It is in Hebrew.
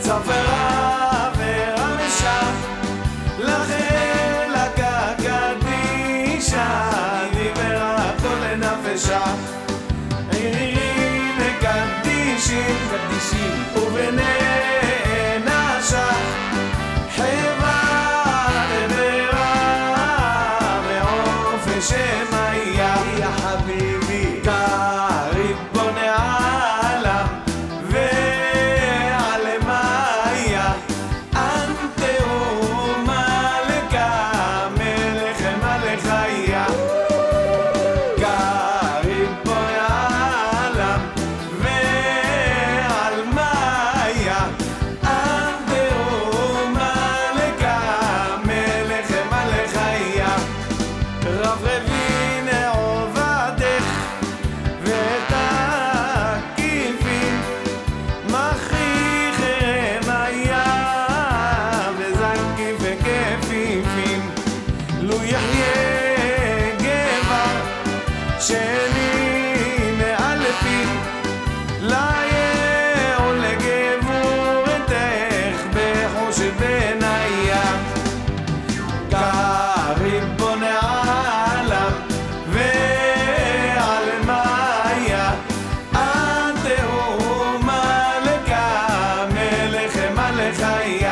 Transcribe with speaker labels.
Speaker 1: צפרה ורמשה, לכן לקקדישה, דיברה כל נפשה. הנה קדישים,
Speaker 2: קדישים,
Speaker 1: וכפיפים לו יחיה גבר שני מאלפים. ליה ולגבורתך בחושך בניה כריבון ועל מאיה. אנטהו מלכה מלך מלכיה